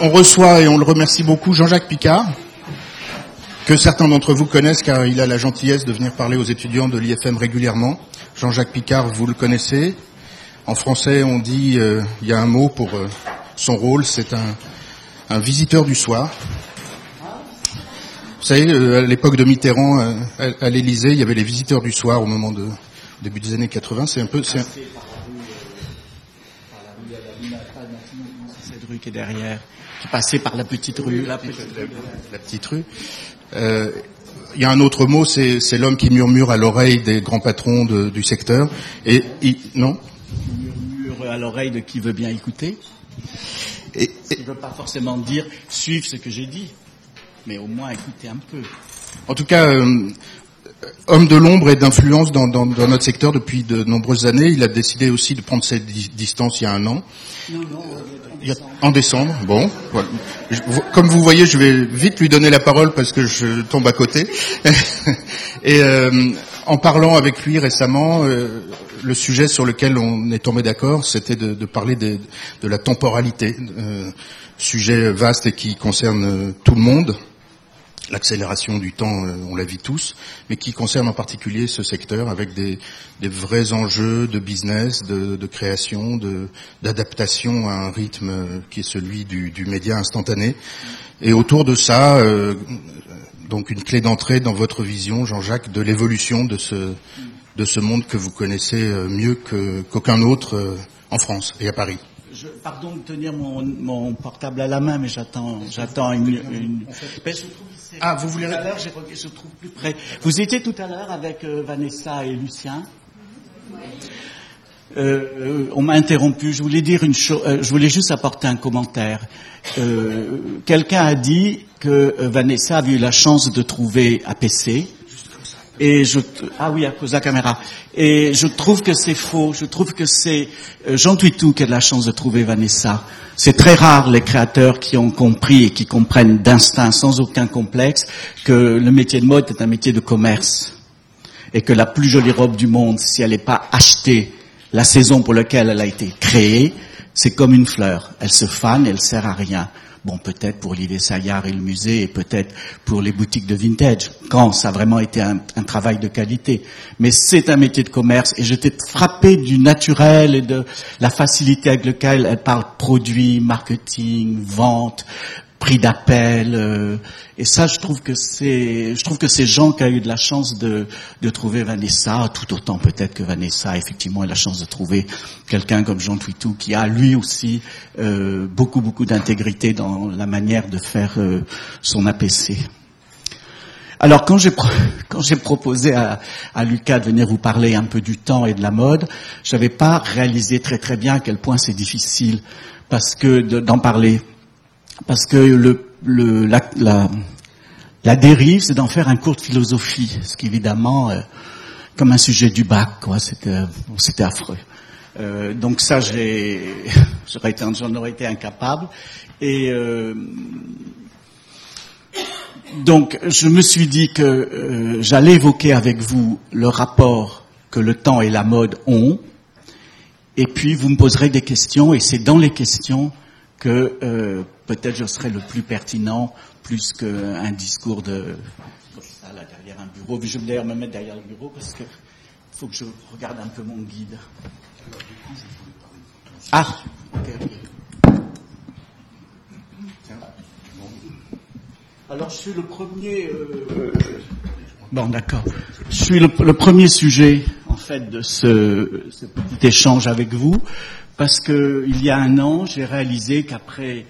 on reçoit et on le remercie beaucoup Jean-Jacques Picard, que certains d'entre vous connaissent car il a la gentillesse de venir parler aux étudiants de l'IFM régulièrement. Jean-Jacques Picard, vous le connaissez. En français, on dit, euh, il y a un mot pour euh, son rôle, c'est un, visiteur du soir. Vous savez, euh, à l'époque de Mitterrand, à, à l'Élysée, il y avait les visiteurs du soir au moment de début des années 80. C'est un peu, c'est un... qui est derrière, qui passait par la petite rue, la petite, la petite rue. Euh, il y a un autre mot, c'est, l'homme qui murmure à l'oreille des grands patrons de, du secteur. Et il, non? Murmure à l'oreille de qui veut bien écouter. Et, et... Il ne veut pas forcément dire suivre ce que j'ai dit, mais au moins écouter un peu. En tout cas, euh, homme de l'ombre et d'influence dans, dans, dans, notre secteur depuis de nombreuses années, il a décidé aussi de prendre cette di- distance il y a un an. Non, non, Il y a- en décembre, bon. voilà. Comme vous voyez, je vais vite lui donner la parole parce que je tombe à côté. Et euh, en parlant avec lui récemment, euh, le sujet sur lequel on est tombé d'accord, c'était de, parler de la temporalité, euh, sujet vaste et qui concerne tout le monde. L'accélération du temps, euh, on la vit tous, mais qui concerne en particulier ce secteur avec des, des vrais enjeux de business, de, de création, de- d'adaptation à un rythme euh, qui est celui du, du média instantané. Et autour de ça, euh, donc une clé d'entrée dans votre vision, Jean-Jacques, de l'évolution de ce, de ce monde que vous connaissez euh, mieux que- qu'aucun autre euh, en France et à Paris. Je, pardon de tenir mon, mon portable à la main, mais j'attends, j'attends une. une... Ah, vous voulez tout à l'heure, je trouve plus près. Vous étiez tout à l'heure avec euh, Vanessa et Lucien. Euh, euh, on m'a interrompu. Je voulais dire une chose. euh, je voulais juste apporter un commentaire. Euh, Quelqu'un a dit que Vanessa avait eu la chance de trouver APC. Et je ah oui à cause de la caméra. Et je trouve que c'est faux. Je trouve que c'est euh, Jean Tuitou qui a de la chance de trouver Vanessa. C'est très rare les créateurs qui ont compris et qui comprennent d'instinct, sans aucun complexe, que le métier de mode est un métier de commerce et que la plus jolie robe du monde, si elle n'est pas achetée la saison pour laquelle elle a été créée, c'est comme une fleur. Elle se fane, elle sert à rien. Bon, peut-être pour Olivier Saillard et le musée, et peut-être pour les boutiques de vintage, quand ça a vraiment été un, un travail de qualité. Mais c'est un métier de commerce, et j'étais frappé du naturel et de la facilité avec laquelle elle parle produit, marketing, vente, prix d'appel. euh, et ça, je trouve que c'est, je trouve que c'est Jean qui a eu de la chance de, de trouver Vanessa, tout autant peut-être que Vanessa, effectivement, a la chance de trouver quelqu'un comme Jean Twitou qui a lui aussi euh, beaucoup beaucoup d'intégrité dans la manière de faire euh, son APC. Alors quand j'ai quand j'ai proposé à, à Lucas de venir vous parler un peu du temps et de la mode, j'avais pas réalisé très très bien à quel point c'est difficile parce que de- d'en parler parce que le, le la, la, dérive c'est d'en faire un cours de philosophie, ce qui évidemment euh, comme un sujet du bac quoi, c'était bon, c'était affreux. Euh, donc ça j'aurais été j'en aurais été incapable et euh, donc, je me suis dit que euh, j'allais évoquer avec vous le rapport que le temps et la mode ont, et puis vous me poserez des questions, et c'est dans les questions que euh, peut-être je serai le plus pertinent, plus qu'un discours de comme ça là derrière un bureau. Je vais d'ailleurs me mettre derrière le bureau parce que faut que je regarde un peu mon guide. Ah. Alors je suis le premier. Euh... Bon, d'accord. Je suis le, le, premier sujet en fait de ce, ce, petit échange avec vous parce que il y a un an, j'ai réalisé qu'après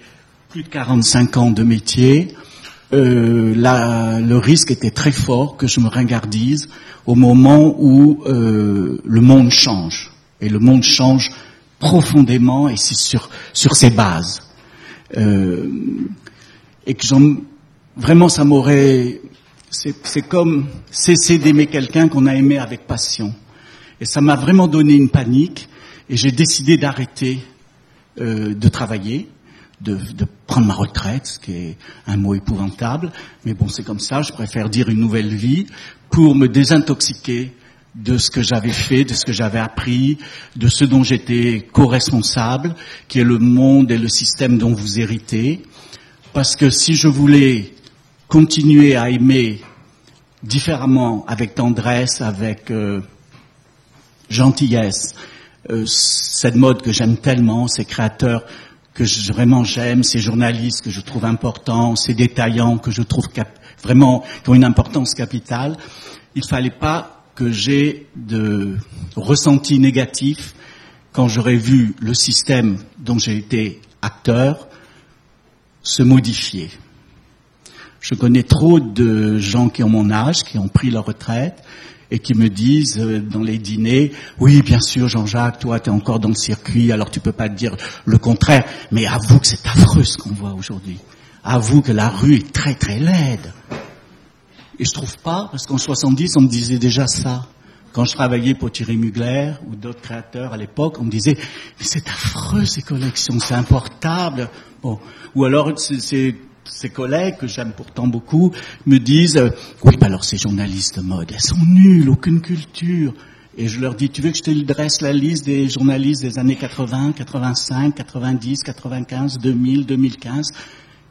plus de 45 ans de métier, euh, le risque était très fort que je me ringardise au moment où euh, le monde change. Et le monde change profondément et c'est sur sur ses bases. Euh, et que vraiment ça m'aurait c'est comme cesser d'aimer quelqu'un qu'on a aimé avec passion. Et ça m'a vraiment donné une panique et j'ai décidé d'arrêter de travailler de, de, prendre ma retraite ce qui est un mot épouvantable mais bon c'est comme ça je préfère dire une nouvelle vie pour me désintoxiquer de ce que j'avais fait, de ce que j'avais appris, de ce dont j'étais co-responsable, qui est le monde et le système dont vous héritez. Parce que si je voulais continuer à aimer différemment, avec tendresse, avec euh, gentillesse, euh, cette mode que j'aime tellement, ces créateurs que je, vraiment j'aime, ces journalistes que je trouve importants, ces détaillants que je trouve vraiment qui ont une importance capitale, il fallait pas que j'ai de ressenti négatif quand j'aurais vu le système dont j'ai été acteur se modifier. Je connais trop de gens qui ont mon âge, qui ont pris leur retraite et qui me disent euh, dans les dîners, oui, bien sûr, Jean-Jacques, toi, tu es encore dans le circuit, alors tu peux pas te dire le contraire, mais avoue que c'est affreux ce qu'on voit aujourd'hui. Avoue que la rue est très très laide. Et je trouve pas, parce qu'en 70, on me disait déjà ça. Quand je travaillais pour Thierry Mugler ou d'autres créateurs à l'époque, on me disait, mais c'est affreux ces collections, c'est importable. Bon. Ou alors, c'est ces collègues que j'aime pourtant beaucoup me disent euh, oui, bah alors ces journalistes de mode, elles sont nulles, aucune culture. Et je leur dis, tu veux que je te dresse la liste des journalistes des années 80, 85, 90, 95, 2000, 2015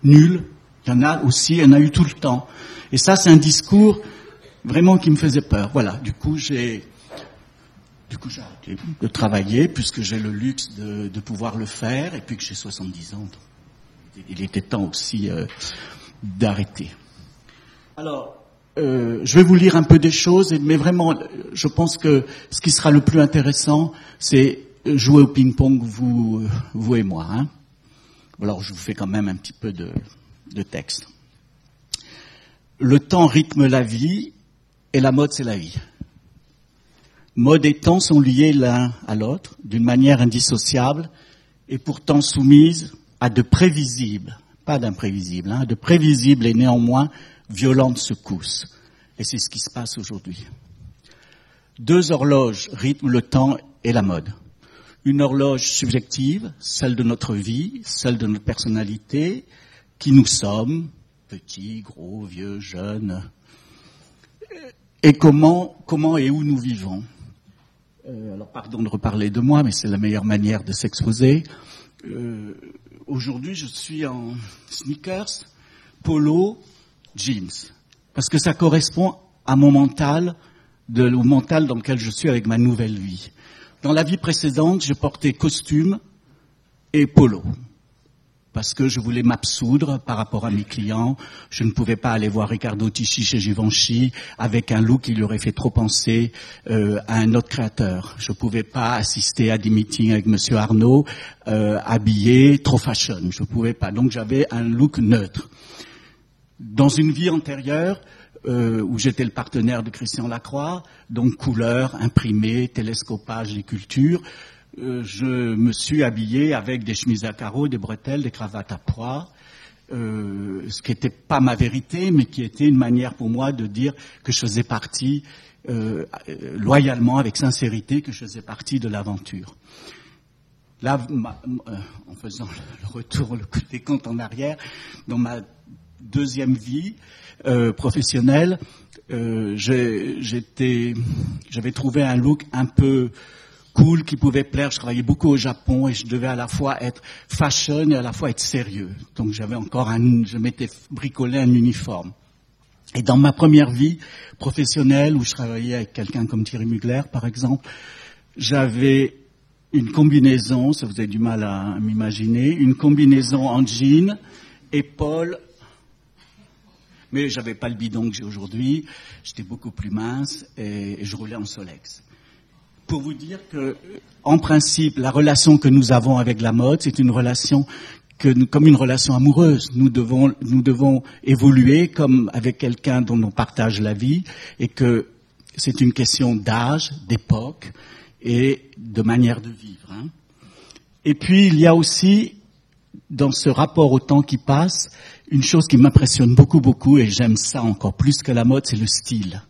Nuls. Il y en a aussi, il y en a eu tout le temps. Et ça, c'est un discours vraiment qui me faisait peur. Voilà. Du coup, j'ai, du coup, j'ai arrêté de travailler puisque j'ai le luxe de, pouvoir le faire et puis que j'ai 70 ans il était temps aussi euh, d'arrêter. Alors, euh, je vais vous lire un peu des choses, mais vraiment, je pense que ce qui sera le plus intéressant, c'est jouer au ping-pong, vous, vous et moi. Hein. Alors, je vous fais quand même un petit peu de, de texte. Le temps rythme la vie, et la mode, c'est la vie. Mode et temps sont liés l'un à l'autre d'une manière indissociable et pourtant soumises à de prévisibles, pas d'imprévisibles, hein, de prévisibles et néanmoins violentes secousses. Et c'est ce qui se passe aujourd'hui. Deux horloges rythment le temps et la mode. Une horloge subjective, celle de notre vie, celle de notre personnalité, qui nous sommes, petits, gros, vieux, jeunes, et comment, comment et où nous vivons? Euh, alors pardon de reparler de moi, mais c'est la meilleure manière de s'exposer. Euh, Aujourd'hui, je suis en sneakers, polo, jeans. Parce que ça correspond à mon mental, au mental dans lequel je suis avec ma nouvelle vie. Dans la vie précédente, je portais costume et polo parce que je voulais m'absoudre par rapport à mes clients. Je ne pouvais pas aller voir Ricardo Tisci chez Givenchy avec un look qui lui aurait fait trop penser euh, à un autre créateur. Je ne pouvais pas assister à des meetings avec Monsieur Arnaud euh, habillé trop fashion. Je ne pouvais pas. Donc j'avais un look neutre. Dans une vie antérieure, euh, où j'étais le partenaire de Christian Lacroix, donc couleur, imprimé, télescopage et culture, euh, je me suis habillé avec des chemises à carreaux, des bretelles, des cravates à pois, euh, ce qui n'était pas ma vérité, mais qui était une manière pour moi de dire que je faisais partie, euh, loyalement, avec sincérité, que je faisais partie de l'aventure. Là, en faisant le retour, le coup des comptes en arrière, dans ma deuxième vie professionnelle, j'étais, j'avais trouvé un look un peu cool, qui pouvait plaire. Je travaillais beaucoup au Japon et je devais à la fois être fashion et à la fois être sérieux. Donc j'avais encore un, je m'étais bricolé un uniforme. Et dans ma première vie professionnelle, où je travaillais avec quelqu'un comme Thierry Mugler, par exemple, j'avais une combinaison, ça vous avez du mal à m'imaginer, une combinaison en jean, épaule, mais j'avais pas le bidon que j'ai aujourd'hui, j'étais beaucoup plus mince et je roulais en Solex pour vous dire que, en principe, la relation que nous avons avec la mode, c'est une relation que nous, comme une relation amoureuse. Nous devons, nous devons évoluer comme avec quelqu'un dont on partage la vie et que c'est une question d'âge, d'époque et de manière de vivre. Hein. Et puis, il y a aussi, dans ce rapport au temps qui passe, une chose qui m'impressionne beaucoup, beaucoup, et j'aime ça encore plus que la mode, c'est le style.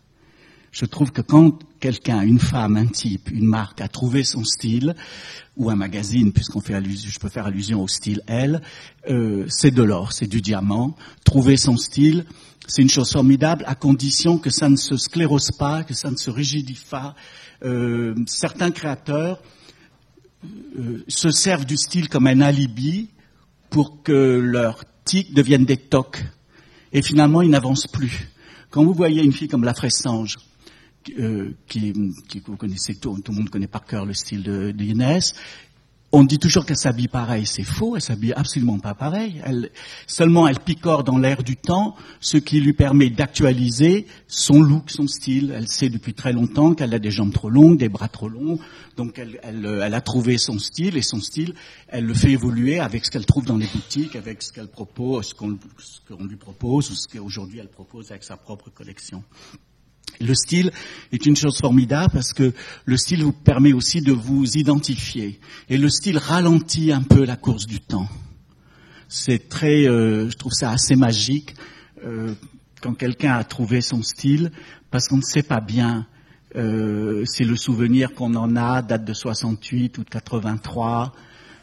Je trouve que quand quelqu'un, une femme, un type, une marque a trouvé son style, ou un magazine, puisqu'on fait allusion, je peux faire allusion au style elle, euh, c'est de l'or, c'est du diamant. Trouver son style, c'est une chose formidable, à condition que ça ne se sclérose pas, que ça ne se rigidifie pas. Euh, certains créateurs euh, se servent du style comme un alibi pour que leurs tics deviennent des tocs. Et finalement, ils n'avancent plus. Quand vous voyez une fille comme la Fressange, euh, qui, qui, vous connaissez tout, tout le monde connaît par cœur le style de, de on dit toujours qu'elle s'habille pareil, c'est faux, elle s'habille absolument pas pareil. Elle, seulement elle picore dans l'air du temps, ce qui lui permet d'actualiser son look, son style. Elle sait depuis très longtemps qu'elle a des jambes trop longues, des bras trop longs, donc elle, elle, elle a trouvé son style et son style, elle le fait évoluer avec ce qu'elle trouve dans les boutiques, avec ce qu'elle propose, ce qu'on lui propose ou ce qu'aujourd'hui elle propose avec sa propre collection. Le style est une chose formidable parce que le style vous permet aussi de vous identifier. Et le style ralentit un peu la course du temps. C'est très, euh, je trouve ça assez magique euh, quand quelqu'un a trouvé son style parce qu'on ne sait pas bien euh, si le souvenir qu'on en a date de 68 ou de 83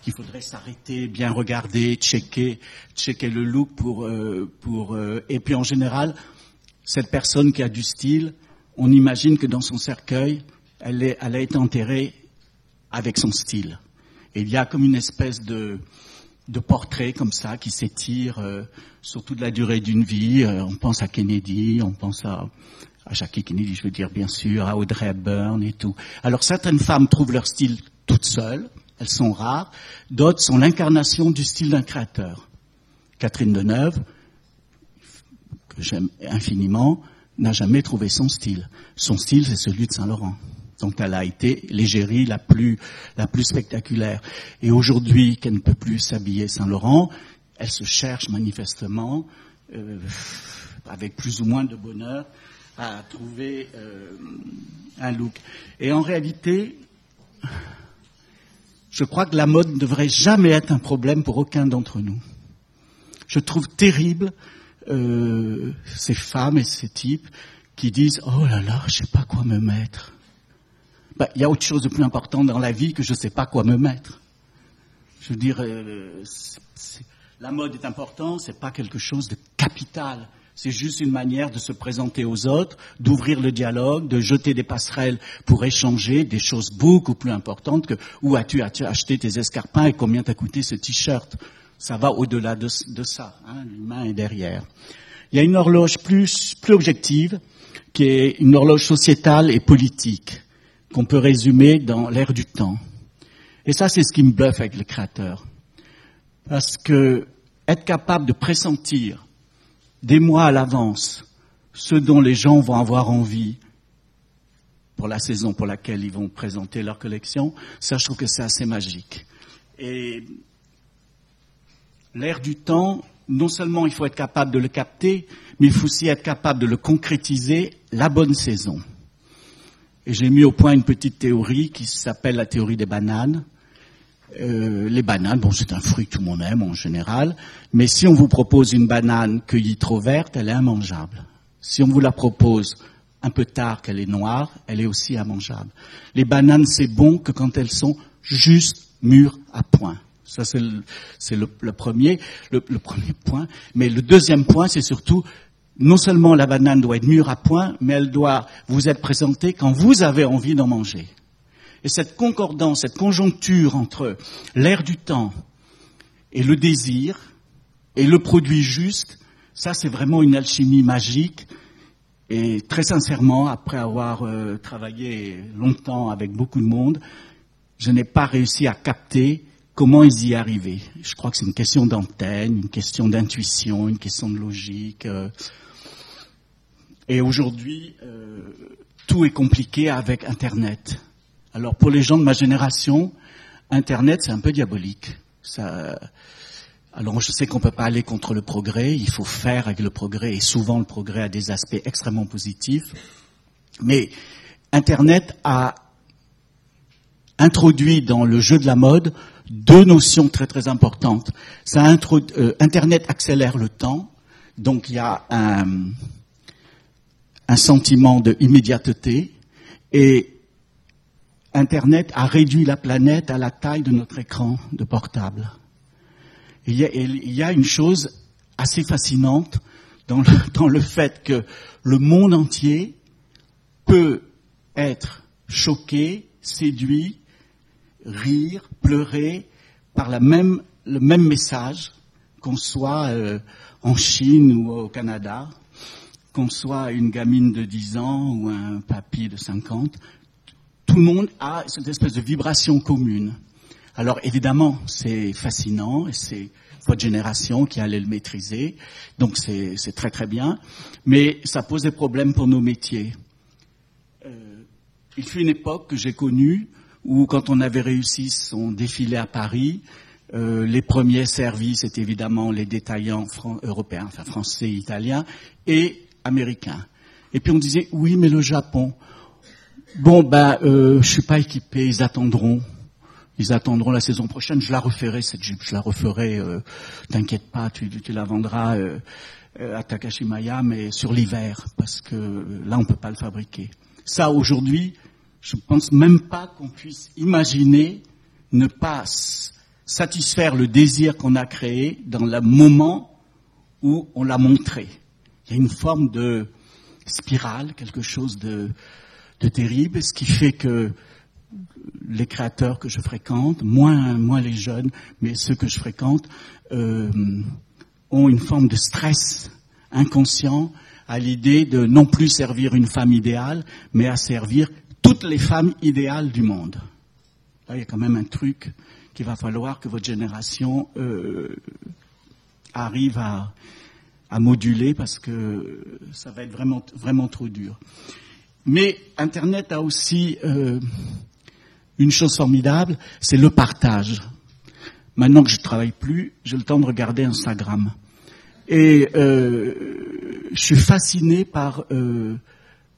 qu'il faudrait s'arrêter, bien regarder, checker, checker le look pour, euh, pour euh, et puis en général, cette personne qui a du style, on imagine que dans son cercueil, elle, est, elle a été enterrée avec son style. Et il y a comme une espèce de, de portrait comme ça qui s'étire euh, sur toute la durée d'une vie. Euh, on pense à Kennedy, on pense à, à Jackie Kennedy, je veux dire bien sûr, à Audrey Hepburn et tout. Alors certaines femmes trouvent leur style toutes seules, elles sont rares. D'autres sont l'incarnation du style d'un créateur. Catherine Deneuve, que j'aime infiniment, n'a jamais trouvé son style. Son style, c'est celui de Saint-Laurent. Donc elle a été l'égérie la plus, la plus spectaculaire. Et aujourd'hui, qu'elle ne peut plus s'habiller Saint-Laurent, elle se cherche manifestement, euh, avec plus ou moins de bonheur, à trouver euh, un look. Et en réalité, je crois que la mode ne devrait jamais être un problème pour aucun d'entre nous. Je trouve terrible euh, ces femmes et ces types qui disent oh là là, je sais pas quoi me mettre. Ben, il y a autre chose de plus important dans la vie que je sais pas quoi me mettre. Je veux dire, euh, la mode est importante, c'est pas quelque chose de capital. C'est juste une manière de se présenter aux autres, d'ouvrir le dialogue, de jeter des passerelles pour échanger des choses beaucoup plus importantes que où as-tu acheté tes escarpins et combien t'a coûté ce t-shirt ça va au-delà de, ça. Hein, L'humain est derrière. Il y a une horloge plus, plus objective, qui est une horloge sociétale et politique, qu'on peut résumer dans l'ère du temps. Et ça, c'est ce qui me bluffe avec le créateur. Parce que être capable de pressentir des mois à l'avance ce dont les gens vont avoir envie pour la saison pour laquelle ils vont présenter leur collection, ça, je trouve que c'est assez magique. Et L'air du temps, non seulement il faut être capable de le capter, mais il faut aussi être capable de le concrétiser la bonne saison. Et j'ai mis au point une petite théorie qui s'appelle la théorie des bananes. Euh, les bananes, bon, c'est un fruit tout le monde aime en général, mais si on vous propose une banane cueillie trop verte, elle est immangeable. Si on vous la propose un peu tard qu'elle est noire, elle est aussi immangeable. Les bananes, c'est bon que quand elles sont juste mûres à point. Ça, c'est le, le, premier, le, le, premier point. Mais le deuxième point, c'est surtout, non seulement la banane doit être mûre à point, mais elle doit vous être présentée quand vous avez envie d'en manger. Et cette concordance, cette conjoncture entre l'air du temps et le désir et le produit juste, ça c'est vraiment une alchimie magique. Et très sincèrement, après avoir euh, travaillé longtemps avec beaucoup de monde, je n'ai pas réussi à capter Comment ils y arrivaient? Je crois que c'est une question d'antenne, une question d'intuition, une question de logique. Euh. Et aujourd'hui, euh, tout est compliqué avec Internet. Alors pour les gens de ma génération, Internet c'est un peu diabolique. Alors je sais qu'on peut pas aller contre le progrès, il faut faire avec le progrès, et souvent le progrès a des aspects extrêmement positifs. Mais Internet a introduit dans le jeu de la mode deux notions très très importantes. Ça euh, Internet accélère le temps, donc il y a un, un sentiment de immédiateté et Internet a réduit la planète à la taille de notre écran de portable. Il y a, il y a une chose assez fascinante dans le, dans le fait que le monde entier peut être choqué, séduit, rire, pleurer par la même, le même message, qu'on soit euh, en Chine ou au Canada, qu'on soit une gamine de 10 ans ou un papy de 50, tout le monde a cette espèce de vibration commune. Alors évidemment, c'est fascinant et c'est votre génération qui allait le maîtriser, donc c'est très très bien, mais ça pose des problèmes pour nos métiers. Euh, il fut une époque que j'ai connue où quand on avait réussi son défilé à Paris, euh, les premiers services étaient évidemment les détaillants européens, enfin français, italiens et américains. Et puis on disait oui, mais le Japon. Bon ben, euh, je suis pas équipé, ils attendront. Ils attendront la saison prochaine. Je la referai cette jupe, je la referai. Euh, T'inquiète pas, tu, tu, la vendras euh, à Takashimaya, mais sur l'hiver, parce que là on peut pas le fabriquer. Ça aujourd'hui, je ne pense même pas qu'on puisse imaginer ne pas satisfaire le désir qu'on a créé dans le moment où on l'a montré. Il y a une forme de spirale, quelque chose de, terrible, ce qui fait que les créateurs que je fréquente, moins, moins les jeunes, mais ceux que je fréquente, euh, ont une forme de stress inconscient à l'idée de non plus servir une femme idéale, mais à servir toutes les femmes idéales du monde. Là, il y a quand même un truc qu'il va falloir que votre génération euh, arrive à, moduler parce que ça va être vraiment, vraiment trop dur. Mais Internet a aussi euh, une chose formidable, c'est le partage. Maintenant que je ne travaille plus, j'ai le temps de regarder Instagram. Et euh, je suis fasciné par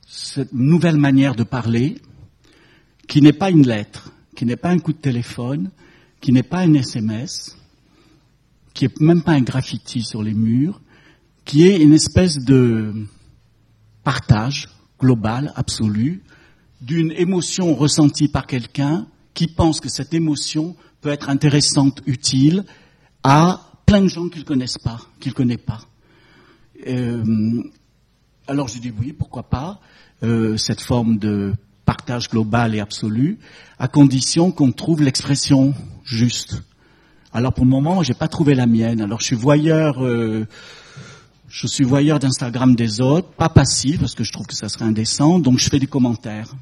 cette nouvelle manière de parler, qui n'est pas une lettre, qui n'est pas un coup de téléphone, qui n'est pas un SMS, qui n'est même pas un graffiti sur les murs, qui est une espèce de partage global, absolu, d'une émotion ressentie par quelqu'un qui pense que cette émotion peut être intéressante, utile à plein de gens qu'il ne pas, qu'il connaît pas. Euh, alors je dis oui, pourquoi pas, euh, cette forme de partage global et absolu, à condition qu'on trouve l'expression juste. Alors pour le moment, j'ai pas trouvé la mienne. Alors je suis voyeur, euh, je suis voyeur d'Instagram des autres, pas passif parce que je trouve que ça serait indécent, donc je fais des commentaires.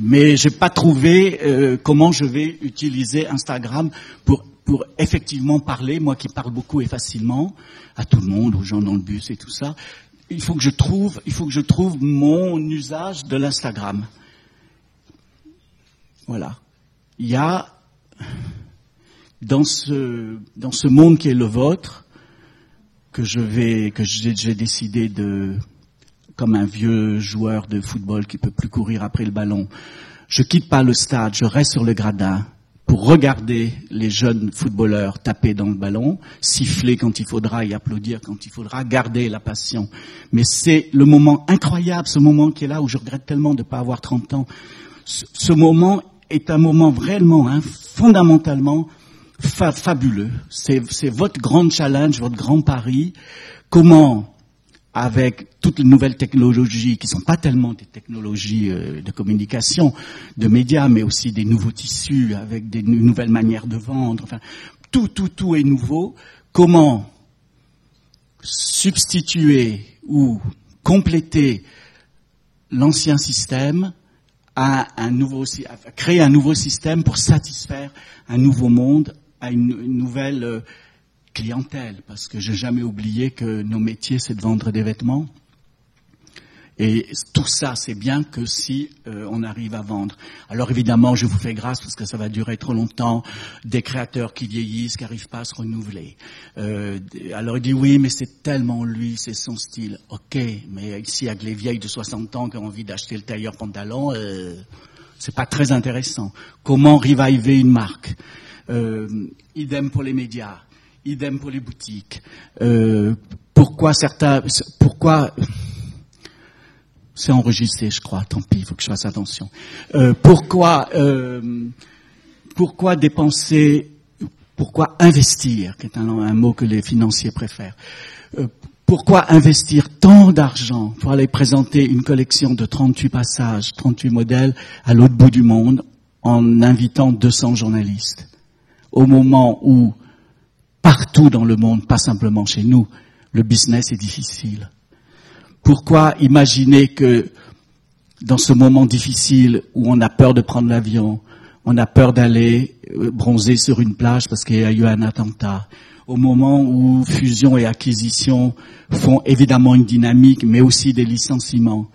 Mais j'ai pas trouvé euh, comment je vais utiliser Instagram pour pour effectivement parler, moi qui parle beaucoup et facilement à tout le monde, aux gens dans le bus et tout ça, il faut que je trouve, il faut que je trouve mon usage de l'Instagram. Voilà. Il y a dans ce dans ce monde qui est le vôtre que je vais que j'ai décidé de comme un vieux joueur de football qui peut plus courir après le ballon. Je quitte pas le stade, je reste sur le gradin pour regarder les jeunes footballeurs taper dans le ballon, siffler quand il faudra et applaudir quand il faudra, garder la passion. Mais c'est le moment incroyable, ce moment qui est là où je regrette tellement de ne pas avoir 30 ans. Ce, moment est un moment vraiment, hein, fondamentalement fabuleux. C'est votre grand challenge, votre grand pari. Comment avec toutes les nouvelles technologies qui ne sont pas tellement des technologies euh, de communication, de médias, mais aussi des nouveaux tissus, avec des nouvelles manières de vendre. Enfin, tout, tout, tout est nouveau. Comment substituer ou compléter l'ancien système à un nouveau, créer un nouveau système pour satisfaire un nouveau monde, à une, une nouvelle euh, clientèle, parce que j'ai jamais oublié que nos métiers, c'est de vendre des vêtements. Et tout ça, c'est bien que si euh, on arrive à vendre. Alors évidemment, je vous fais grâce parce que ça va durer trop longtemps. Des créateurs qui vieillissent, qui n'arrivent pas à se renouveler. Euh, alors il dit oui, mais c'est tellement lui, c'est son style. Ok, mais ici avec les vieilles de 60 ans qui ont envie d'acheter le tailleur pantalon, euh, c'est pas très intéressant. Comment reviver une marque? Euh, Idem pour les médias. Idem pour les boutiques. Euh, pourquoi certains, pourquoi C'est enregistré, je crois. Tant pis, il faut que je fasse attention. Euh, pourquoi, euh, pourquoi dépenser, pourquoi investir, qui est un, un mot que les financiers préfèrent. Euh, pourquoi investir tant d'argent pour aller présenter une collection de 38 passages, 38 modèles à l'autre bout du monde en invitant 200 journalistes? Au moment où, partout dans le monde, pas simplement chez nous, le business est difficile. Pourquoi imaginer que dans ce moment difficile où on a peur de prendre l'avion, on a peur d'aller euh, bronzer sur une plage parce qu'il y a eu un attentat, au moment où fusion et acquisition font évidemment une dynamique, mais aussi des licenciements.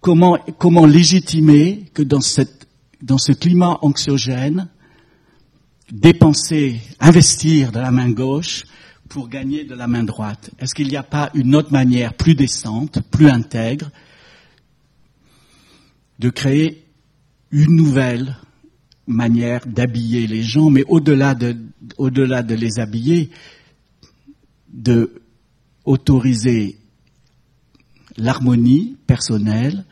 Comment, comment légitimer que dans, cette, dans ce climat anxiogène, dépenser, investir de la main gauche pour gagner de la main droite Est-ce qu'il n'y a pas une autre manière plus décente, plus intègre, de créer une nouvelle manière d'habiller les gens, mais au-delà de, au-delà de les habiller, de autoriser l'harmonie personnelle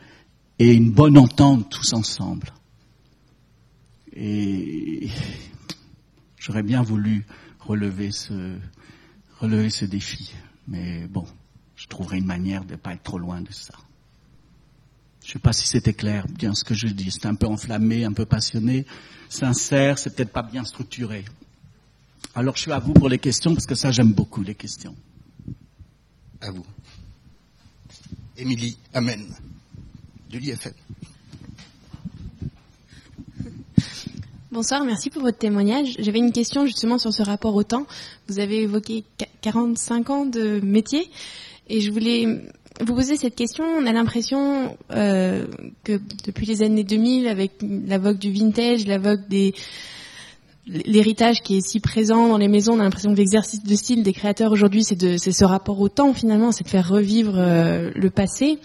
et une bonne entente tous ensemble? J'aurais bien voulu relever ce, défi, mais bon, je trouverai une manière de ne pas être trop loin de ça. Je ne sais pas si c'était clair, bien ce que je dis. C'est un peu enflammé, un peu passionné, sincère, c'est peut-être pas bien structuré. Alors je suis à vous pour les questions, parce que ça j'aime beaucoup les questions. À vous. Émilie, Amen, de l'IFM. Bonsoir, merci pour votre témoignage. J'avais une question justement sur ce rapport au temps. Vous avez évoqué 45 ans de métier et je voulais vous posez cette question, on a l'impression euh, que depuis les années 2000, avec la vogue du vintage, la vogue des l'héritage qui est si présent dans les maisons, on a l'impression que l'exercice de style des créateurs aujourd'hui, c'est de c'est ce rapport au temps finalement, c'est de faire revivre euh, le passé.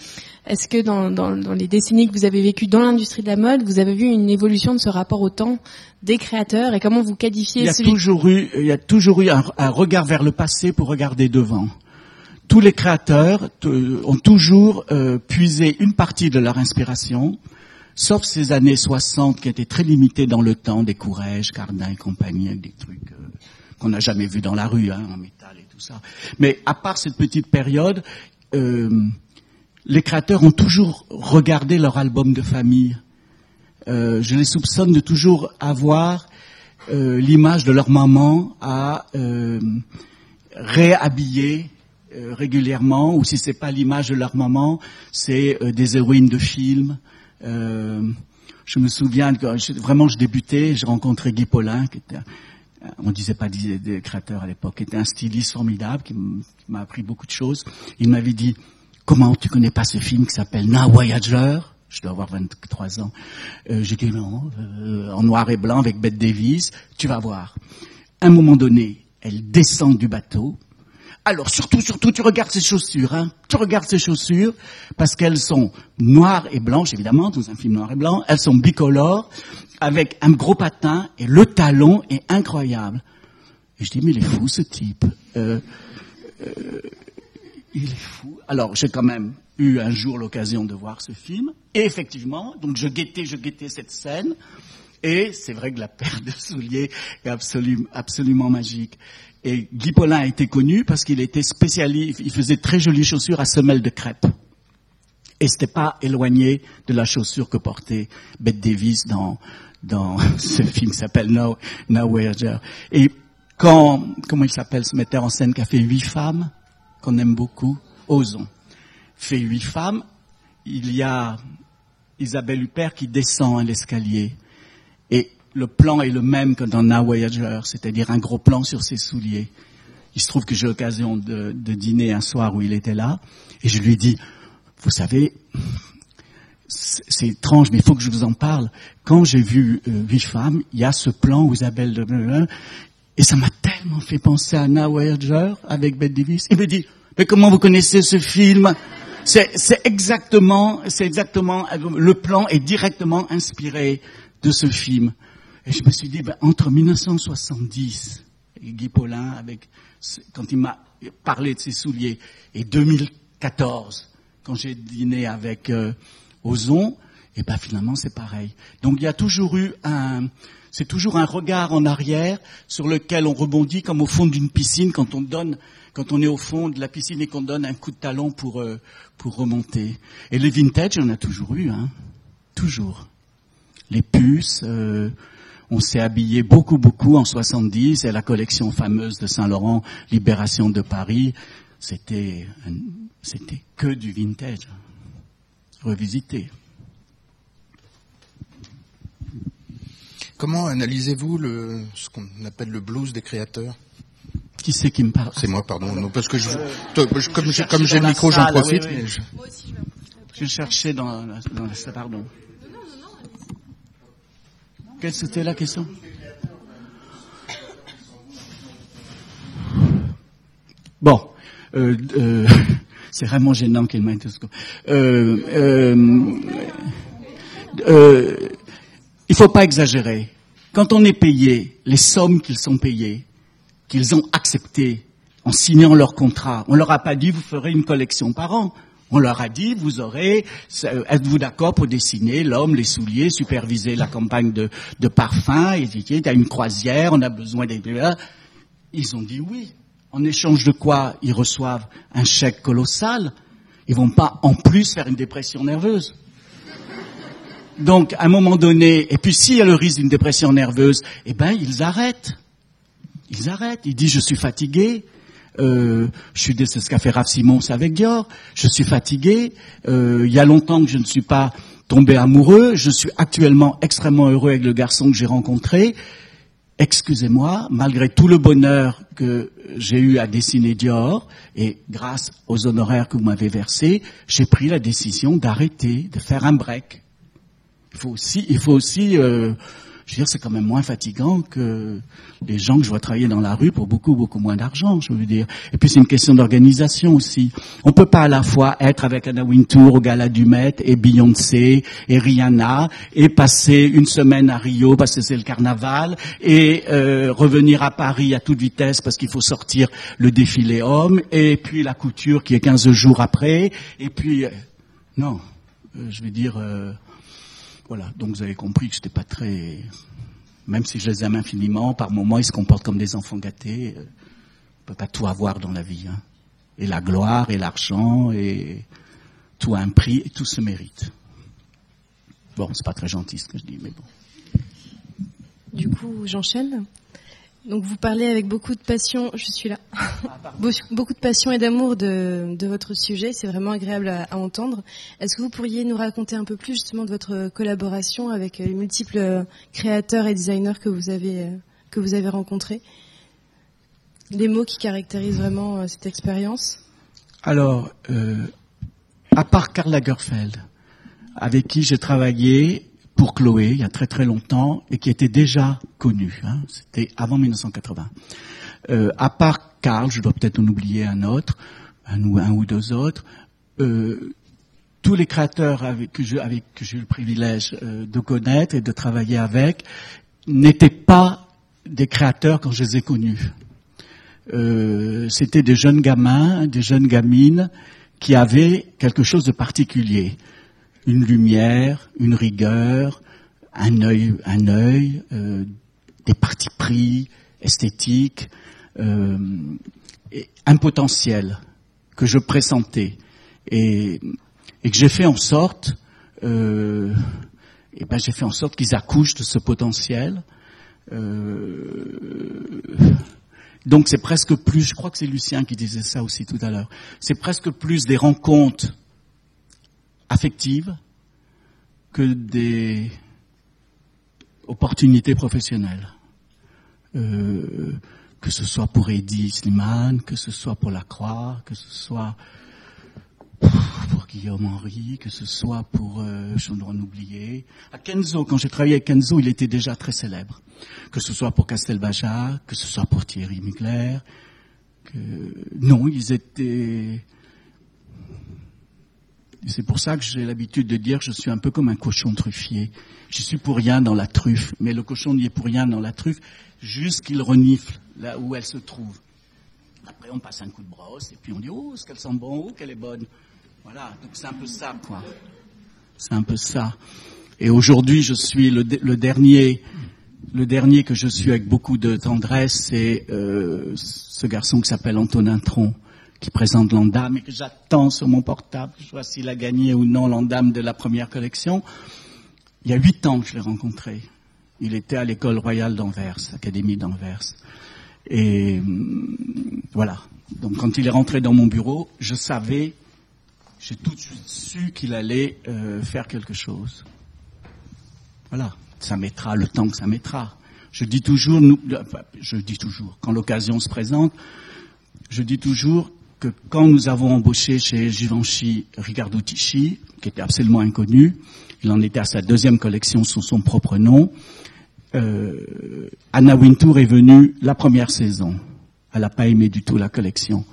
Est-ce que dans, dans, dans, les décennies que vous avez vécues dans l'industrie de la mode, vous avez vu une évolution de ce rapport au temps des créateurs et comment vous qualifiez Il y a toujours eu, il y a toujours eu un, un regard vers le passé pour regarder devant tous les créateurs ont toujours euh, puisé une partie de leur inspiration, sauf ces années 60 qui étaient très limitées dans le temps, des Courrèges, Cardin et compagnie, avec des trucs euh, qu'on n'a jamais vus dans la rue, hein, en métal et tout ça. Mais à part cette petite période, euh, les créateurs ont toujours regardé leur album de famille. je les soupçonne de toujours avoir l'image de leur maman à réhabiller euh, régulièrement, ou si c'est pas l'image de leur maman, c'est euh, des héroïnes de films. Euh, je me souviens que vraiment je débutais, j'ai rencontré Guy Paulin, qui était, on disait pas des, créateurs à l'époque, qui était un styliste formidable, qui m'a appris beaucoup de choses. Il m'avait dit, comment tu connais pas ce film qui s'appelle Na Voyager? Je dois avoir 23 ans. Euh, J'ai dit non, en noir et blanc avec Bette Davis, tu vas voir. À un moment donné, elle descend du bateau, alors surtout, surtout, tu regardes ces chaussures, hein. Tu regardes ces chaussures parce qu'elles sont noires et blanches, évidemment, dans un film noir et blanc. Elles sont bicolores, avec un gros patin et le talon est incroyable. Et je dis mais il est fou ce type. Euh, euh, il est fou. Alors j'ai quand même eu un jour l'occasion de voir ce film et effectivement, donc je guettais, je guettais cette scène. Et c'est vrai que la paire de souliers est absolument, absolument magique. Et Guy Paulin a été connu parce qu'il était spécialiste, il faisait très jolies chaussures à semelles de crêpe. Et c'était pas éloigné de la chaussure que portait Bette Davis dans, dans ce film qui s'appelle No, no Voyager. Et quand, comment il s'appelle ce metteur en scène qui a fait huit femmes, qu'on aime beaucoup, Ozon, fait huit femmes, il y a Isabelle Huppert qui descend un escalier. Le plan est le même que dans Na Voyager, c'est-à-dire un gros plan sur ses souliers. Il se trouve que j'ai l'occasion de, dîner un soir où il était là, et je lui dis, vous savez, c'est étrange, mais il faut que je vous en parle. Quand j'ai vu euh, Huit femmes, il y a ce plan où Isabelle de et ça m'a tellement fait penser à Na Voyager avec Bette Davis. Il me dit, mais comment vous connaissez ce film? C'est exactement, c'est exactement, le plan est directement inspiré de ce film. Et je me suis dit, ben, entre 1970, et Guy Paulin, avec, quand il m'a parlé de ses souliers, et 2014, quand j'ai dîné avec euh, Ozon, et ben finalement c'est pareil. Donc il y a toujours eu un, c'est toujours un regard en arrière sur lequel on rebondit comme au fond d'une piscine quand on donne, quand on est au fond de la piscine et qu'on donne un coup de talon pour euh, pour remonter. Et le vintage, on a toujours eu, hein, toujours. Les puces. Euh, on s'est habillé beaucoup, beaucoup en 70 et la collection fameuse de Saint-Laurent, Libération de Paris, c'était, c'était que du vintage, revisité. Comment analysez-vous le, ce qu'on appelle le blues des créateurs? Qui c'est qui me parle? C'est moi, pardon. Non, parce que je, comme j'ai, comme j'ai le micro, j'en profite. je... je cherchais dans, dans la, pardon. Quelle c'était la question? Bon, euh, euh, c'est vraiment gênant qu'il m'ait euh, euh, euh, Il faut pas exagérer. Quand on est payé, les sommes qu'ils sont payés, qu'ils ont acceptées en signant leur contrat, on leur a pas dit vous ferez une collection par an. On leur a dit, vous aurez, êtes-vous d'accord pour dessiner l'homme, les souliers, superviser la campagne de, de parfum, y a une croisière, on a besoin des... Ils ont dit oui. En échange de quoi ils reçoivent un chèque colossal. Ils vont pas en plus faire une dépression nerveuse. Donc, à un moment donné, et puis s'il y a le risque d'une dépression nerveuse, eh ben, ils arrêtent. Ils arrêtent. Ils disent, je suis fatigué, euh, je suis c'est ce qu'a fait Raph Simons avec Dior. Je suis fatigué. Euh, il y a longtemps que je ne suis pas tombé amoureux. Je suis actuellement extrêmement heureux avec le garçon que j'ai rencontré. Excusez-moi, malgré tout le bonheur que j'ai eu à dessiner Dior, et grâce aux honoraires que vous m'avez versés, j'ai pris la décision d'arrêter, de faire un break. Il faut aussi, il faut aussi euh, je veux dire, c'est quand même moins fatigant que les gens que je vois travailler dans la rue pour beaucoup, beaucoup moins d'argent, je veux dire. Et puis c'est une question d'organisation aussi. On peut pas à la fois être avec Anna Wintour au Gala du et Beyoncé et Rihanna et passer une semaine à Rio parce que c'est le carnaval et euh, revenir à Paris à toute vitesse parce qu'il faut sortir le défilé homme et puis la couture qui est 15 jours après et puis euh, non, euh, je vais dire voilà, donc vous avez compris que j'étais pas très, même si je les aime infiniment, par moments ils se comportent comme des enfants gâtés. Euh, on peut pas tout avoir dans la vie, hein. Et la gloire, et l'argent, et tout a un prix, et tout se mérite. Bon, c'est pas très gentil ce que je dis, mais bon. Du coup, j'enchaîne. Donc vous parlez avec beaucoup de passion, je suis là, ah, beaucoup de passion et d'amour de, votre sujet, c'est vraiment agréable à, entendre. Est-ce que vous pourriez nous raconter un peu plus justement de votre collaboration avec les multiples créateurs et designers que vous avez, que vous avez rencontrés? Les mots qui caractérisent vraiment euh, cette expérience. Alors, euh, à part Karl Lagerfeld, avec qui j'ai travaillé pour Chloé il y a très très longtemps et qui était déjà connu. Hein, C'était avant 1980. Euh, à part Karl, je dois peut-être en oublier un autre, un ou deux autres. Euh, tous les créateurs avec que j'ai eu le privilège euh, de connaître et de travailler avec n'étaient pas des créateurs quand je les ai connus. Euh, C'était des jeunes gamins, des jeunes gamines qui avaient quelque chose de particulier une lumière, une rigueur, un œil, un œil, euh, des partis pris esthétiques, euh, un potentiel que je pressentais et, que j'ai fait en sorte, euh, et ben j'ai fait en sorte qu'ils accouchent de ce potentiel. Donc c'est presque plus, je crois que c'est Lucien qui disait ça aussi tout à l'heure, c'est presque plus des rencontres affectives que des opportunités professionnelles. Euh, que ce soit pour Eddie Slimane, que ce soit pour La Croix, que ce soit pour Guillaume Henry, que ce soit pour, euh, en oublier, à Kenzo, quand j'ai travaillé avec Kenzo, il était déjà très célèbre. Que ce soit pour Castelbaja, que ce soit pour Thierry Mugler, que, non, ils étaient, c'est pour ça que j'ai l'habitude de dire je suis un peu comme un cochon truffier. Je suis pour rien dans la truffe, mais le cochon n'y est pour rien dans la truffe, juste qu'il renifle là où elle se trouve. Après, on passe un coup de brosse et puis on dit oh, ce qu'elle sent bon, oh, qu'elle est bonne. Voilà, donc c'est un peu ça, quoi. C'est un peu ça. Et aujourd'hui, je suis le, le, dernier, le dernier que je suis avec beaucoup de tendresse, c'est euh, ce garçon qui s'appelle Antonin Tron, qui présente l'Andam et que j'attends sur mon portable. Je vois s'il a gagné ou non l'Andam de la première collection. Il y a huit ans que je l'ai rencontré. Il était à l'école royale d'Anvers, Académie d'Anvers. Et hum, voilà. Donc quand il est rentré dans mon bureau, je savais, j'ai tout de suite su qu'il allait euh, faire quelque chose. Voilà. Ça mettra le temps que ça mettra. Je dis toujours, nous, je dis toujours, quand l'occasion se présente, je dis toujours que quand nous avons embauché chez Givenchy Ricardo Tichy, qui était absolument inconnu, il en était à sa deuxième collection sous son propre nom, euh, Anna Wintour est venue la première saison. Elle n'a pas aimé du tout la collection.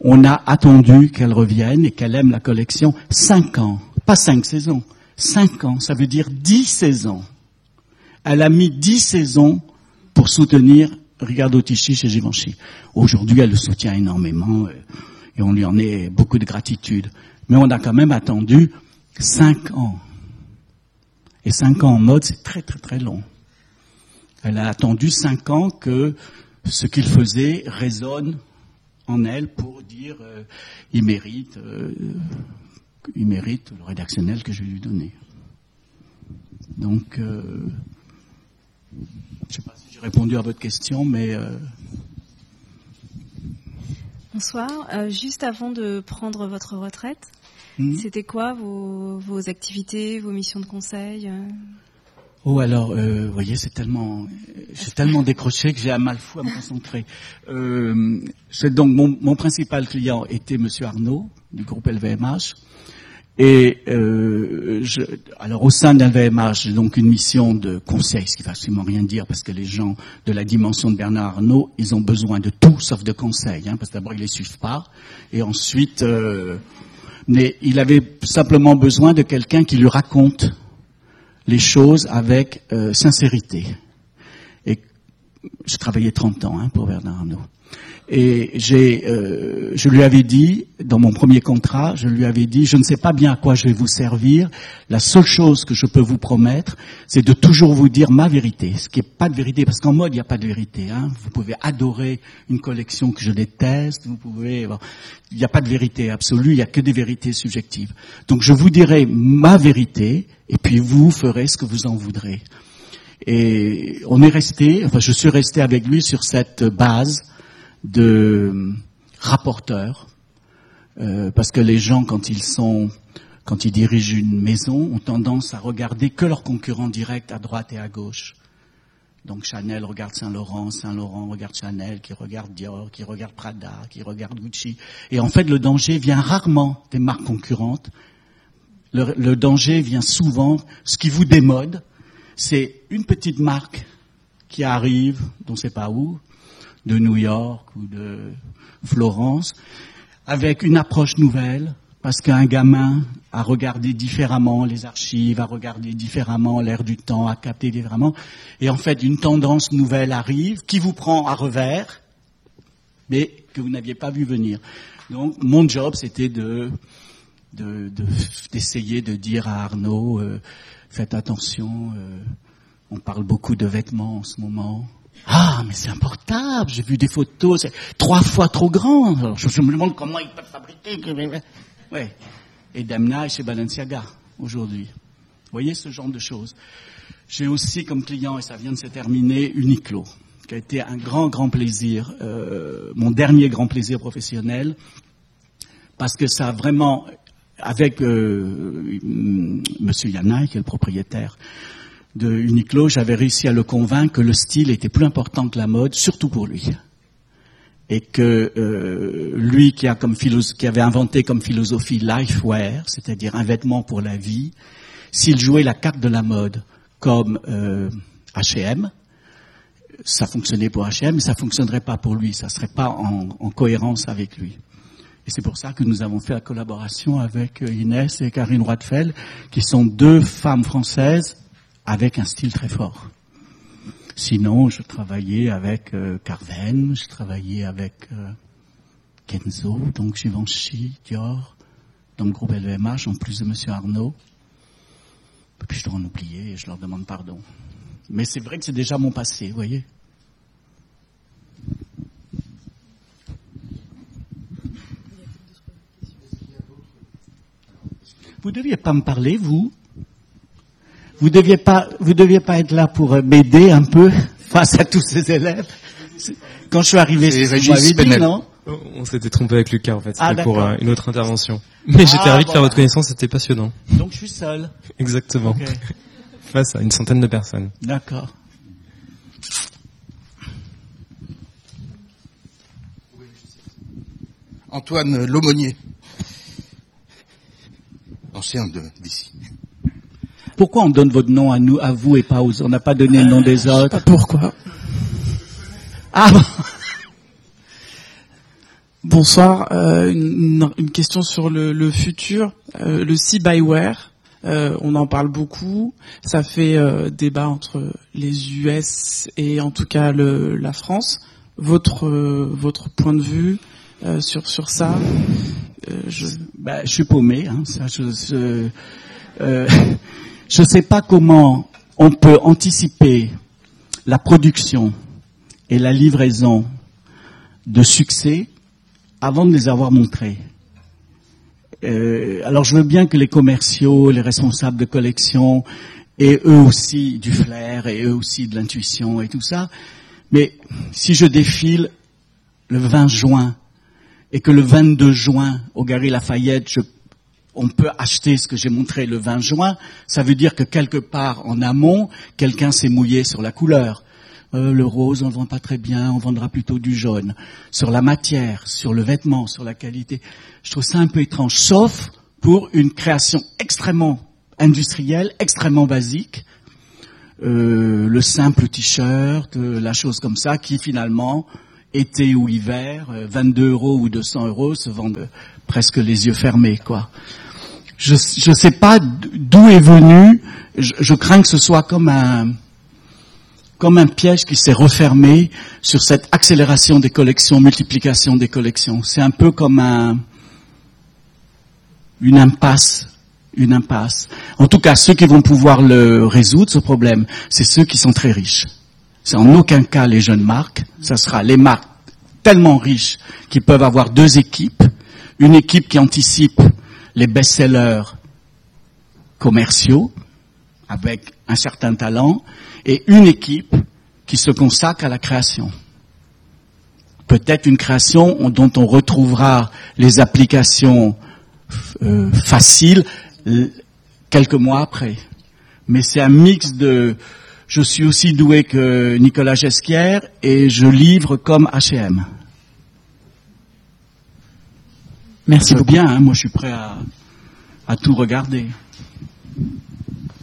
On a attendu qu'elle revienne et qu'elle aime la collection cinq ans, pas cinq saisons, cinq ans, ça veut dire dix saisons. Elle a mis dix saisons pour soutenir Ricardo Tichy chez Givenchy. Aujourd'hui, elle le soutient énormément euh, et on lui en est beaucoup de gratitude. Mais on a quand même attendu cinq ans. Et cinq ans en mode, c'est très très très long. Elle a attendu cinq ans que ce qu'il faisait résonne en elle pour dire euh, il mérite, euh, il mérite le rédactionnel que je vais lui donner. Donc, euh, j'ai répondu à votre question, mais euh, Bonsoir. Euh, juste avant de prendre votre retraite, mmh. c'était quoi vos, vos, activités, vos missions de conseil Oh alors, euh, vous voyez, c'est tellement, j'ai tellement décroché que j'ai un mal fou à me concentrer. Euh, donc mon, mon, principal client était Monsieur Arnaud du groupe LVMH. Et euh, je, alors au sein de LVMH, j'ai donc une mission de conseil, ce qui va absolument rien dire parce que les gens de la dimension de Bernard Arnault, ils ont besoin de tout sauf de conseil, hein, parce que d'abord ils les suivent pas, et ensuite, euh, mais il avait simplement besoin de quelqu'un qui lui raconte les choses avec euh, sincérité. Et j'ai travaillé 30 ans hein, pour Bernard Arnault. Et j'ai, euh, je lui avais dit, dans mon premier contrat, je lui avais dit, je ne sais pas bien à quoi je vais vous servir. La seule chose que je peux vous promettre, c'est de toujours vous dire ma vérité. Ce qui n'est pas de vérité, parce qu'en mode, il n'y a pas de vérité. Hein. Vous pouvez adorer une collection que je déteste. Vous pouvez, bon, il n'y a pas de vérité absolue. Il n'y a que des vérités subjectives. Donc, je vous dirai ma vérité, et puis vous ferez ce que vous en voudrez. Et on est resté, enfin, je suis resté avec lui sur cette base de rapporteurs, euh, parce que les gens, quand ils sont, quand ils dirigent une maison, ont tendance à regarder que leurs concurrents directs à droite et à gauche. Donc Chanel regarde Saint Laurent, Saint Laurent regarde Chanel, qui regarde Dior, qui regarde Prada, qui regarde Gucci. Et en fait, le danger vient rarement des marques concurrentes. Le, le danger vient souvent, ce qui vous démode, c'est une petite marque qui arrive, dont ne sait pas où, de New York ou de Florence, avec une approche nouvelle, parce qu'un gamin a regardé différemment les archives, a regardé différemment l'air du temps, a capté différemment, et en fait une tendance nouvelle arrive qui vous prend à revers, mais que vous n'aviez pas vu venir. Donc mon job c'était de d'essayer de, dire à Arnaud, euh, faites attention, euh, on parle beaucoup de vêtements en ce moment, ah, mais c'est un portable, j'ai vu des photos, c'est trois fois trop grand. Alors, je, me demande comment ils peuvent fabriquer. Ouais. Et Damna chez Balenciaga aujourd'hui. Vous voyez ce genre de choses. J'ai aussi comme client, et ça vient de se terminer, Uniqlo, qui a été un grand, grand plaisir, euh, mon dernier grand plaisir professionnel, parce que ça a vraiment, avec euh, Monsieur Yanaï, qui est le propriétaire, de Uniqlo, j'avais réussi à le convaincre que le style était plus important que la mode, surtout pour lui. Et que euh, lui qui, a comme qui avait inventé comme philosophie lifewear, c'est-à-dire un vêtement pour la vie, s'il jouait la carte de la mode comme euh, H&M, ça fonctionnait pour H&M, mais ça fonctionnerait pas pour lui, ça serait pas en, en cohérence avec lui. Et c'est pour ça que nous avons fait la collaboration avec euh, Inès et Karine Roitfeld, qui sont deux femmes françaises avec un style très fort. Sinon, je travaillais avec euh, Carven, je travaillais avec euh, Kenzo, donc Givenchy, Dior, dans le groupe LVMH, en plus de Monsieur Arnaud. Et puis je dois en oublier et je leur demande pardon. Mais c'est vrai que c'est déjà mon passé, vous voyez. Vous deviez pas me parler, vous? Vous deviez pas, vous deviez pas être là pour m'aider un peu face à tous ces élèves Quand je suis arrivé, dit, non On s'était trompé avec Lucas en fait, Ah, c'était pour euh, une autre intervention. Mais j'étais Ah, ravi de bon, faire votre connaissance, c'était passionnant. Donc je suis seul. Exactement. Face à une centaine de personnes. D'accord. Antoine L'aumônier. Ancien de- d'ici. Pourquoi on donne votre nom à nous, à vous et pas aux autres? On n'a pas donné le nom des autres. Pourquoi Ah bon? Bonsoir. euh, une, une question sur le, le futur. Euh, le C-Byware, euh, on en parle beaucoup. Ça fait euh, débat entre les US et en tout cas le, la France. Votre votre point de vue sur sur ça? Euh, je... Je suis paumé. Hein, ça, je je, je sais pas comment on peut anticiper la production et la livraison de succès avant de les avoir montrés. Euh, alors je veux bien que les commerciaux, les responsables de collection, aient eux aussi du flair et eux aussi de l'intuition et tout ça, mais si je défile le 20 juin et que le 22 juin au Gary Lafayette, je- on peut acheter ce que j'ai montré le 20 juin, ça veut dire que quelque part en amont, quelqu'un s'est mouillé sur la couleur. Euh, le rose, on ne vend pas très bien, on vendra plutôt du jaune. Sur la matière, sur le vêtement, sur la qualité. Je trouve ça un peu étrange, sauf pour une création extrêmement industrielle, extrêmement basique, euh, le simple t-shirt, euh, la chose comme ça, qui finalement, été ou hiver, euh, 22 euros ou 200 euros, se vendent euh, presque les yeux fermés, quoi. Je ne sais pas d'où est venu. Je, je crains que ce soit comme un comme un piège qui s'est refermé sur cette accélération des collections, multiplication des collections. C'est un peu comme un une impasse une impasse. En tout cas, ceux qui vont pouvoir le résoudre, ce problème, c'est ceux qui sont très riches. C'est en aucun cas les jeunes marques. Ça sera les marques tellement riches qui peuvent avoir deux équipes. Une équipe qui anticipe les best-sellers commerciaux avec un certain talent et une équipe qui se consacre à la création. Peut-être une création dont on retrouvera les applications euh, faciles quelques mois après. Mais c'est un mix de je suis aussi doué que Nicolas Gesquière et je livre comme H&M. Merci beaucoup. bien, hein, moi je suis prêt à, à tout regarder.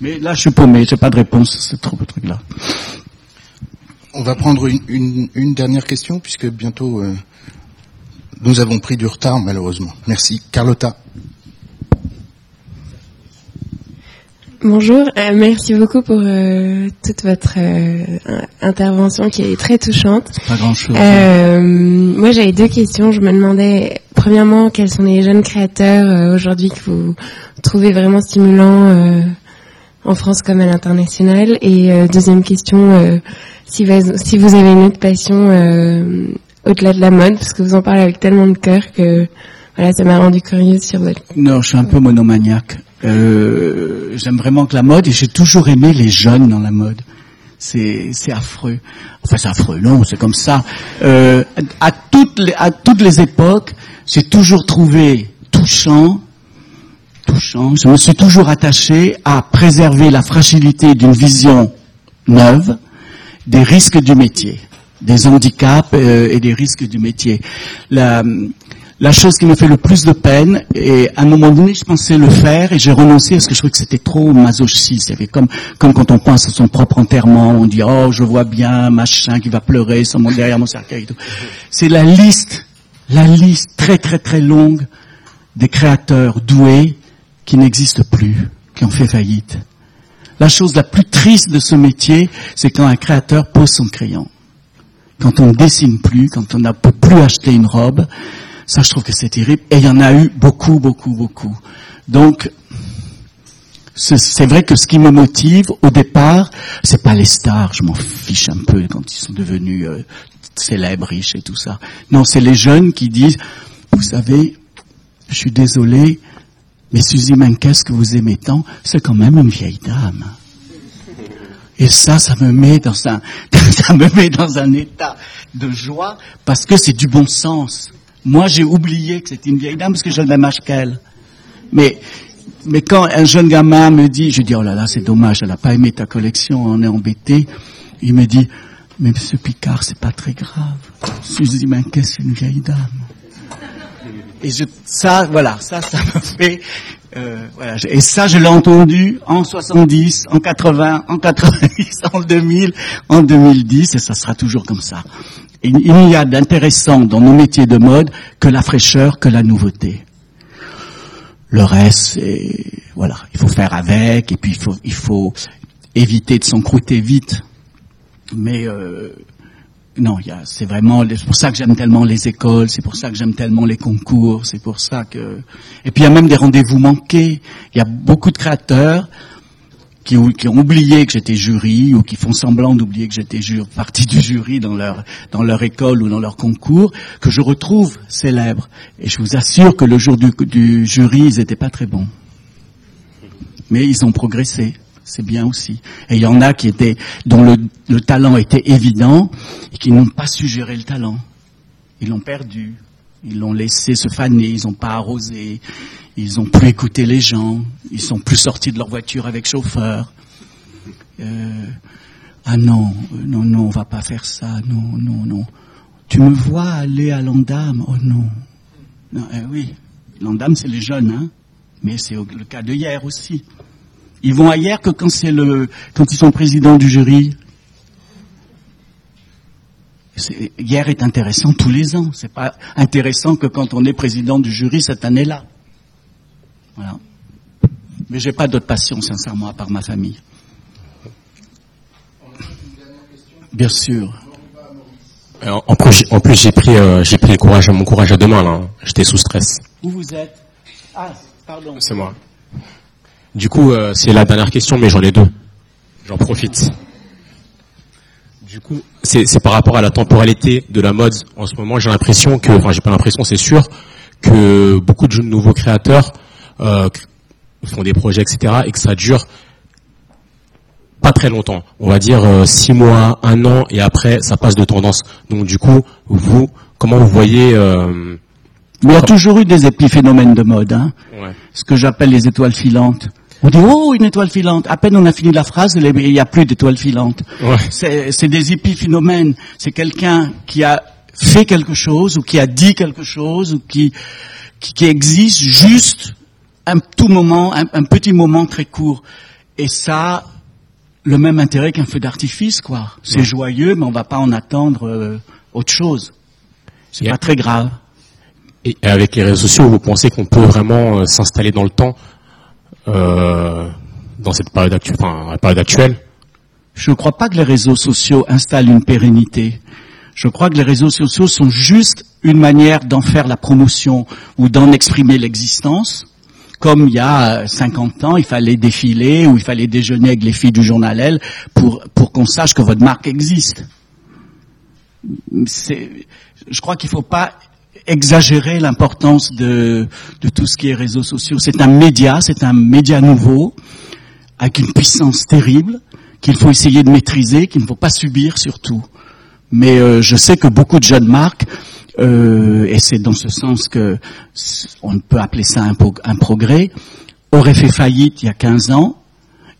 Mais là je suis paumé, j'ai pas de réponse, c'est trop le truc là. On va prendre une, une- une dernière question puisque bientôt euh, nous avons pris du retard malheureusement. Merci. Carlotta. Bonjour, euh, merci beaucoup pour euh, toute votre euh, intervention qui est très touchante. Pas grand chose. Euh, moi, j'avais deux questions. Je me demandais, premièrement, quels sont les jeunes créateurs euh, aujourd'hui que vous trouvez vraiment stimulants euh, en France comme à l'international? Et euh, deuxième question, euh, si, vous, si vous avez une autre passion euh, au-delà de la mode, parce que vous en parlez avec tellement de cœur que voilà, ça m'a rendu curieuse sur votre. Non, je suis un peu monomaniaque. Euh, J'aime vraiment que la mode, et j'ai toujours aimé les jeunes dans la mode. C'est affreux. Enfin, c'est affreux, non, c'est comme ça. Euh, à, toutes les, à toutes les époques, j'ai toujours trouvé touchant, touchant. Je me suis toujours attaché à préserver la fragilité d'une vision neuve des risques du métier, des handicaps euh, et des risques du métier. La, la chose qui me fait le plus de peine, et à un moment donné, je pensais le faire et j'ai renoncé parce que je trouvais que c'était trop masochiste. Il y avait comme, comme quand on pense à son propre enterrement, on dit oh je vois bien machin qui va pleurer sur mon, derrière mon cercueil. et tout. C'est la liste, la liste très très très longue des créateurs doués qui n'existent plus, qui ont fait faillite. La chose la plus triste de ce métier, c'est quand un créateur pose son crayon. Quand on ne dessine plus, quand on ne peut plus acheter une robe, Ça, je trouve que c'est terrible. Et il y en a eu beaucoup, beaucoup, beaucoup. Donc, c'est vrai que ce qui me motive au départ, c'est pas les stars, je m'en fiche un peu quand ils sont devenus euh, célèbres, riches et tout ça. Non, c'est les jeunes qui disent, vous savez, je suis désolé, mais Suzy Menkes que vous aimez tant, c'est quand même une vieille dame. Et ça, ça me met dans un, ça me met dans un état de joie parce que c'est du bon sens. Moi, j'ai oublié que c'était une vieille dame parce que j'ai le même âge qu'elle. Mais, mais quand un jeune gamin me dit, je dis, oh là là, c'est dommage, elle n'a pas aimé ta collection, on est embêté. Il me dit, mais monsieur Picard, c'est pas très grave. Suzy Menkes, c'est une vieille dame? Et je, ça, voilà, ça, ça me fait, euh, voilà. Et ça, je l'ai entendu en 70, en 80, en 90, en 2000, en 2010, et ça sera toujours comme ça. Il n'y a d'intéressant dans nos métiers de mode que la fraîcheur, que la nouveauté. Le reste, c'est, voilà, il faut faire avec, et puis il faut, il faut éviter de s'encrouter vite. Mais euh, non, c'est vraiment, c'est pour ça que j'aime tellement les écoles, c'est pour ça que j'aime tellement les concours, c'est pour ça que, et puis il y a même des rendez-vous manqués. Il y a beaucoup de créateurs qui, ont- oublié que j'étais jury ou qui font semblant d'oublier que j'étais partie du jury dans leur dans leur école ou dans leur concours que je retrouve célèbres. Et je vous assure que le jour du, du jury, ils étaient pas très bons, mais ils ont progressé. C'est bien aussi. Et il y en a qui étaient dont le, le talent était évident et qui n'ont pas su gérer le talent. Ils l'ont perdu. Ils l'ont laissé se faner. Ils n'ont pas arrosé. Ils ont plus écouté les gens. Ils sont plus sortis de leur voiture avec chauffeur. Euh, ah non, euh, non, non, on va pas faire ça. Non, non, non. Tu me vois aller à l'Andam Oh non. non eh oui, l'Andam c'est les jeunes, hein. Mais c'est le cas de hier aussi. Ils vont ailleurs que quand c'est le quand ils sont présidents du jury. Hier est intéressant tous les ans. C'est pas intéressant que quand on est président du jury cette année-là. Voilà. Mais j'ai pas d'autre passion, sincèrement, à part ma famille. Bien sûr. En en plus, j'ai- en plus, j'ai pris, euh, j'ai pris le courage, mon courage à deux mains, là. J'étais sous stress. Où vous êtes? Ah, pardon. C'est moi. Du coup, euh, c'est la dernière question, mais j'en ai deux. J'en profite. Du coup, c'est par rapport à la temporalité de la mode. En ce moment, j'ai l'impression que, enfin, j'ai pas l'impression, c'est sûr, que beaucoup de nouveaux créateurs euh, font des projets, etc., et que ça dure pas très longtemps. On va dire euh, six mois, un an, et après, ça passe de tendance. Donc, du coup, vous, comment vous voyez euh, il y a toujours eu des épiphénomènes de mode, hein. ouais. ce que j'appelle les étoiles filantes. On dit oh une étoile filante. À peine on a fini la phrase, il n'y a plus d'étoiles filantes. Ouais. C'est des épiphénomènes. C'est quelqu'un qui a fait quelque chose ou qui a dit quelque chose ou qui qui, qui existe juste un tout moment, un, un petit moment très court. Et ça, a le même intérêt qu'un feu d'artifice, quoi. C'est Ouais. joyeux, mais on va pas en attendre euh, autre chose. C'est pas très grave. Et avec les réseaux sociaux, vous pensez qu'on peut vraiment euh, s'installer dans le temps, euh, dans cette période actuelle, Je ne crois pas que les réseaux sociaux installent une pérennité. Je crois que les réseaux sociaux sont juste une manière d'en faire la promotion ou d'en exprimer l'existence. Comme il y a euh, 50 ans, il fallait défiler ou il fallait déjeuner avec les filles du journal Elle pour, pour qu'on sache que votre marque existe. Je crois qu'il ne faut pas exagérer l'importance de, tout ce qui est réseaux sociaux. C'est un média, c'est un média nouveau, avec une puissance terrible, qu'il faut essayer de maîtriser, qu'il ne faut pas subir surtout. Mais euh, je sais que beaucoup de jeunes marques, euh, et c'est dans ce sens que on peut appeler ça un progrès, auraient fait faillite il y a 15 ans,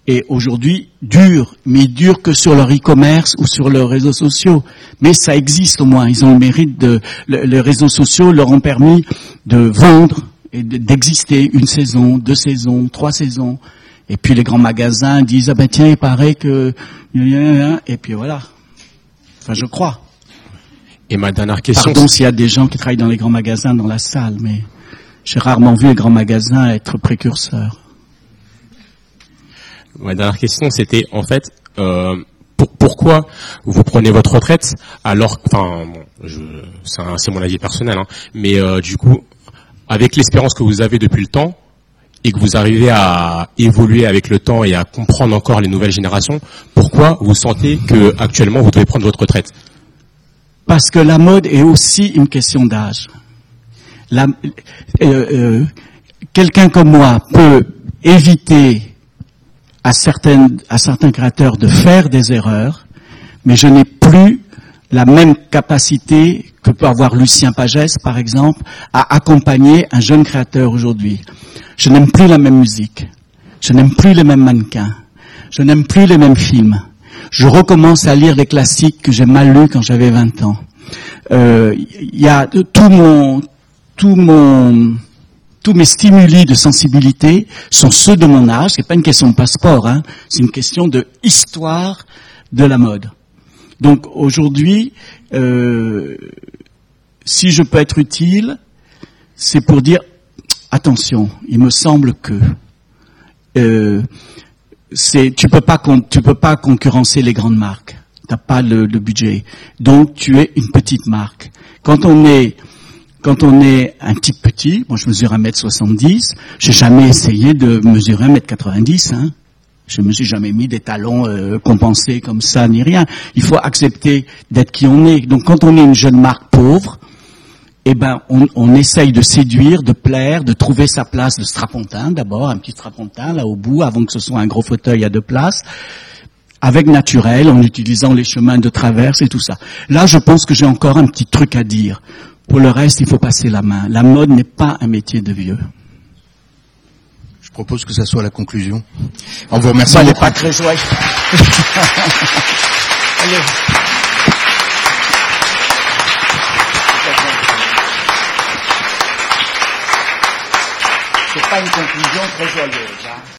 et aujourd'hui durent, mais durent que sur leur e-commerce ou sur leurs réseaux sociaux. Mais ça existe au moins, ils ont le mérite de... le- les réseaux sociaux leur ont permis de vendre et de- d'exister une saison, deux saisons, trois saisons. Et puis les grands magasins disent ah ben tiens il paraît que et puis voilà. Enfin je crois. Et ma dernière question, Pardon s'il y a des gens qui travaillent dans les grands magasins dans la salle, mais j'ai rarement vu les grands magasins être précurseurs. Ma dernière question, c'était en fait, euh, pour, pourquoi vous prenez votre retraite alors, enfin, bon, c'est mon avis personnel, hein, mais euh, du coup, avec l'expérience que vous avez depuis le temps et que vous arrivez à évoluer avec le temps et à comprendre encore les nouvelles générations, pourquoi vous sentez que actuellement vous devez prendre votre retraite? Parce que la mode est aussi une question d'âge. Euh, euh, Quelqu'un comme moi peut éviter à, certaines, à certains créateurs de faire des erreurs, mais je n'ai plus la même capacité que peut avoir Lucien Pagès, par exemple, à accompagner un jeune créateur aujourd'hui. Je n'aime plus la même musique. Je n'aime plus les mêmes mannequins. Je n'aime plus les mêmes films. Je recommence à lire les classiques que j'ai mal lus quand j'avais 20 ans. Euh, Il y a tout mon, tout mon, tous mes stimuli de sensibilité sont ceux de mon âge. C'est pas une question de passeport, hein. C'est une question de histoire de la mode. Donc aujourd'hui, euh, si je peux être utile, c'est pour dire attention. Il me semble que euh, c'est tu peux pas tu peux pas concurrencer les grandes marques. T'as pas le budget. Donc tu es une petite marque. Quand on est quand on est un petit petit, moi je mesure 1m70, j'ai jamais essayé de mesurer 1m90 hein. Je me suis jamais mis des talons euh, compensés comme ça ni rien. Il faut accepter d'être qui on est. Donc quand on est une jeune marque pauvre, eh ben, on, on essaye de séduire, de plaire, de trouver sa place de strapontin d'abord, un petit strapontin là au bout, avant que ce soit un gros fauteuil à deux places, avec naturel, en utilisant les chemins de traverse et tout ça. Là, je pense que j'ai encore un petit truc à dire. Pour le reste, il faut passer la main. La mode n'est pas un métier de vieux. Je propose que ça soit la conclusion. En vous remerciant. Ça n'est beaucoup. pas très joyeux. Allez. C'est pas une conclusion très joyeuse. Hein.